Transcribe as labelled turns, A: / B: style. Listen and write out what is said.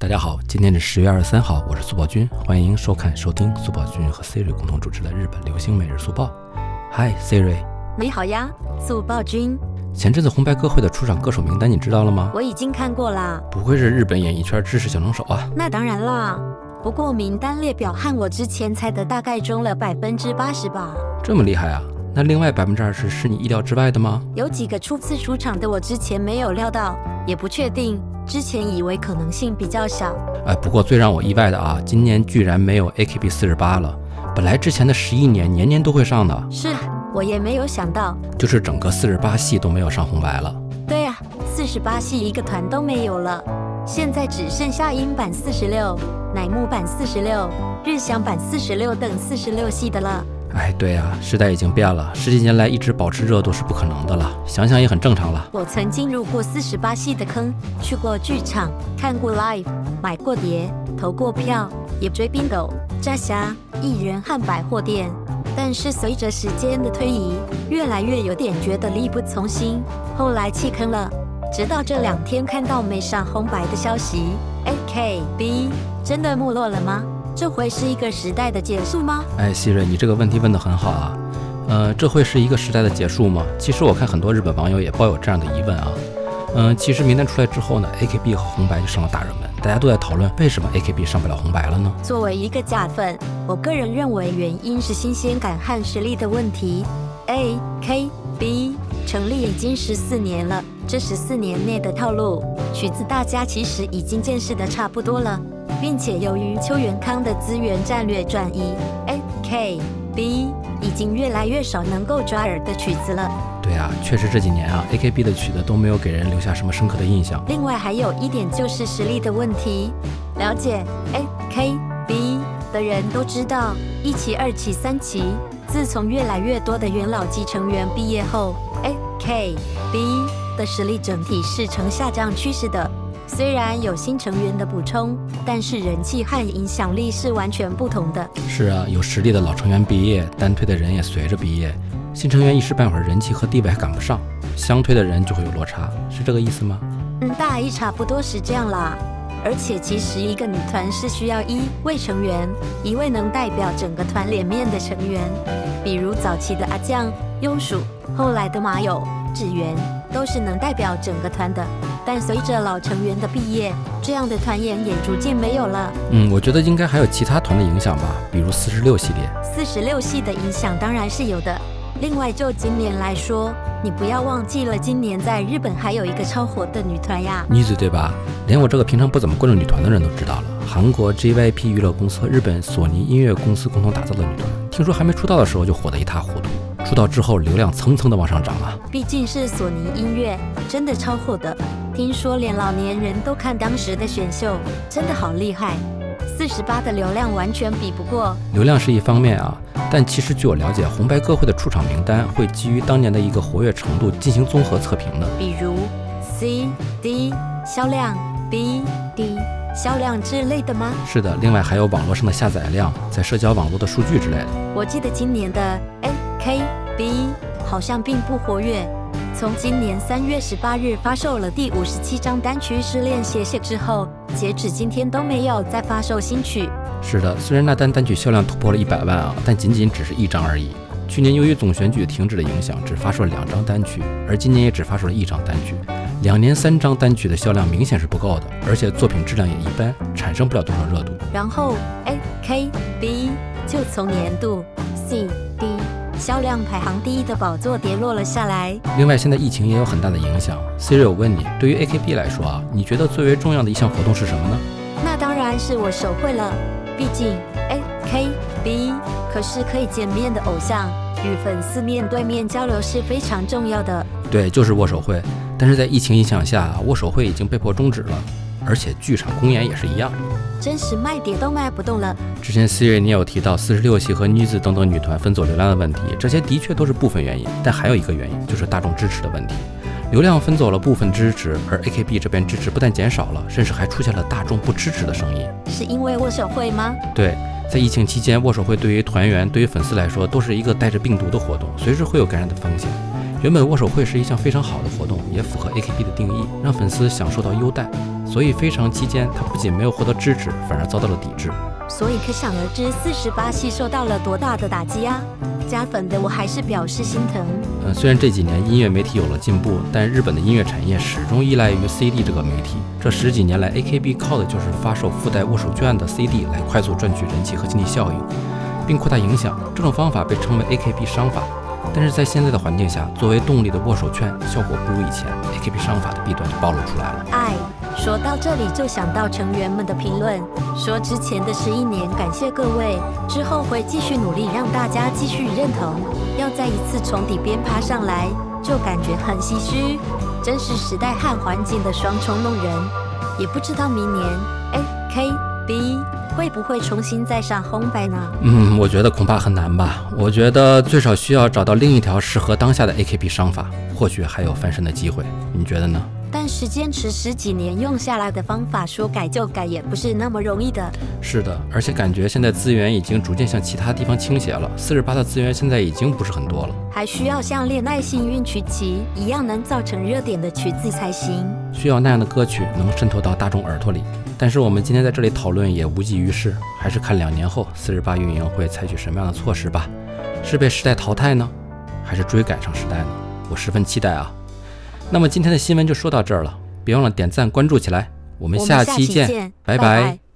A: 大家好，今天是十月二十三号，我是苏宝军，欢迎收看、收听苏宝军和 Siri 共同主持的日本流行每日速报。Hi Siri，
B: 你好呀，速报君。
A: 前阵子红白歌会的出场歌手名单你知道了吗？
B: 我已经看过啦。
A: 不愧是日本演艺圈知识小能手啊？
B: 那当然啦。不过名单列表和我之前猜的大概中了百分之八十吧。
A: 这么厉害啊？那另外百分之二十是你意料之外的吗？
B: 有几个初次出场的我之前没有料到，也不确定。之前以为可能性比较小，
A: 哎，不过最让我意外的啊，今年居然没有 AKB 四十八了。本来之前的十一年年年都会上的，
B: 是我也没有想到，
A: 就是整个四十八系都没有上红白了。
B: 对呀，四十八系一个团都没有了，现在只剩下英版四十六、乃木坂四十六、日向版四十六等四十六系的了。
A: 哎，对呀，时代已经变了，十几年来一直保持热度是不可能的了，想想也很正常了。
B: 我曾经入过四十八系的坑，去过剧场，看过 live，买过碟，投过票，也追 bingo、炸虾、艺人和百货店。但是随着时间的推移，越来越有点觉得力不从心，后来弃坑了。直到这两天看到没上红白的消息，AKB 真的没落了吗？这会是一个时代的结束吗？
A: 哎，希瑞，你这个问题问得很好啊。呃，这会是一个时代的结束吗？其实我看很多日本网友也抱有这样的疑问啊。嗯，其实名单出来之后呢，AKB 和红白就上了大热门，大家都在讨论为什么 AKB 上不了红白了呢？
B: 作为一个假粉，我个人认为原因是新鲜感和实力的问题。AKB 成立已经十四年了，这十四年内的套路曲子，大家其实已经见识的差不多了。并且由于邱元康的资源战略转移，AKB 已经越来越少能够抓耳的曲子了。
A: 对啊，确实这几年啊，AKB 的曲子都没有给人留下什么深刻的印象。
B: 另外还有一点就是实力的问题。了解 AKB 的人都知道，一期、二期、三期，自从越来越多的元老级成员毕业后，AKB 的实力整体是呈下降趋势的。虽然有新成员的补充，但是人气和影响力是完全不同的。
A: 是啊，有实力的老成员毕业，单推的人也随着毕业，新成员一时半会儿人气和地位还赶不上，相推的人就会有落差，是这个意思吗？
B: 嗯，大意差不多是这样啦。而且其实一个女团是需要一位成员，一位能代表整个团脸面的成员，比如早期的阿酱、优鼠，后来的马友、志源，都是能代表整个团的。但随着老成员的毕业，这样的团员也逐渐没有了。
A: 嗯，我觉得应该还有其他团的影响吧，比如四十六系列。
B: 四十六系的影响当然是有的。另外，就今年来说，你不要忘记了，今年在日本还有一个超火的女团呀，
A: 女子对吧？连我这个平常不怎么关注女团的人都知道了，韩国 JYP 娱乐公司和日本索尼音乐公司共同打造的女团，听说还没出道的时候就火得一塌糊涂，出道之后流量蹭蹭的往上涨啊。
B: 毕竟是索尼音乐，真的超火的。听说连老年人都看当时的选秀，真的好厉害。四十八的流量完全比不过。
A: 流量是一方面啊，但其实据我了解，红白歌会的出场名单会基于当年的一个活跃程度进行综合测评的。
B: 比如 C D 销量、B D 销量之类的吗？
A: 是的，另外还有网络上的下载量，在社交网络的数据之类的。
B: 我记得今年的 K B 好像并不活跃。从今年三月十八日发售了第五十七张单曲《失恋谢谢》之后，截止今天都没有再发售新曲。
A: 是的，虽然那单单曲销量突破了一百万啊，但仅仅只是一张而已。去年由于总选举停止的影响，只发售了两张单曲，而今年也只发售了一张单曲。两年三张单曲的销量明显是不够的，而且作品质量也一般，产生不了多少热度。
B: 然后 A K B 就从年度 C。销量排行第一的宝座跌落了下来。
A: 另外，现在疫情也有很大的影响。Siri，我问你，对于 AKB 来说啊，你觉得最为重要的一项活动是什么呢？
B: 那当然是我手绘了。毕竟 AKB 可是可以见面的偶像，与粉丝面对面交流是非常重要的。
A: 对，就是握手会。但是在疫情影响下，握手会已经被迫终止了。而且剧场公演也是一样，
B: 真实卖碟都卖不动了。
A: 之前 Siri 你有提到四十六系和女子等等女团分走流量的问题，这些的确都是部分原因，但还有一个原因就是大众支持的问题。流量分走了部分支持，而 AKB 这边支持不但减少了，甚至还出现了大众不支持的声音。
B: 是因为握手会吗？
A: 对，在疫情期间，握手会对于团员、对于粉丝来说都是一个带着病毒的活动，随时会有感染的风险。原本握手会是一项非常好的活动，也符合 AKB 的定义，让粉丝享受到优待。所以非常期间，他不仅没有获得支持，反而遭到了抵制。
B: 所以可想而知，四十八系受到了多大的打击啊！加粉的我还是表示心疼。
A: 嗯，虽然这几年音乐媒体有了进步，但日本的音乐产业始终依赖于 CD 这个媒体。这十几年来，AKB 靠的就是发售附带握手券的 CD 来快速赚取人气和经济效益，并扩大影响。这种方法被称为 AKB 商法。但是在现在的环境下，作为动力的握手券效果不如以前，AKB 商法的弊端就暴露出来了。
B: 哎。说到这里，就想到成员们的评论，说之前的十一年感谢各位，之后会继续努力让大家继续认同，要再一次从底边爬上来，就感觉很唏嘘。真是时代和环境的双重弄人，也不知道明年 A K B 会不会重新再上烘焙呢？
A: 嗯，我觉得恐怕很难吧。我觉得最少需要找到另一条适合当下的 A K B 商法，或许还有翻身的机会。你觉得呢？
B: 但是坚持十几年用下来的方法，说改就改也不是那么容易的。
A: 是的，而且感觉现在资源已经逐渐向其他地方倾斜了。四十八的资源现在已经不是很多了，
B: 还需要像《恋爱幸运曲奇》一样能造成热点的曲子才行。
A: 需要那样的歌曲能渗透到大众耳朵里。但是我们今天在这里讨论也无济于事，还是看两年后四十八运营会采取什么样的措施吧。是被时代淘汰呢，还是追赶上时代呢？我十分期待啊。那么今天的新闻就说到这儿了，别忘了点赞关注起来，我们下期见，拜拜。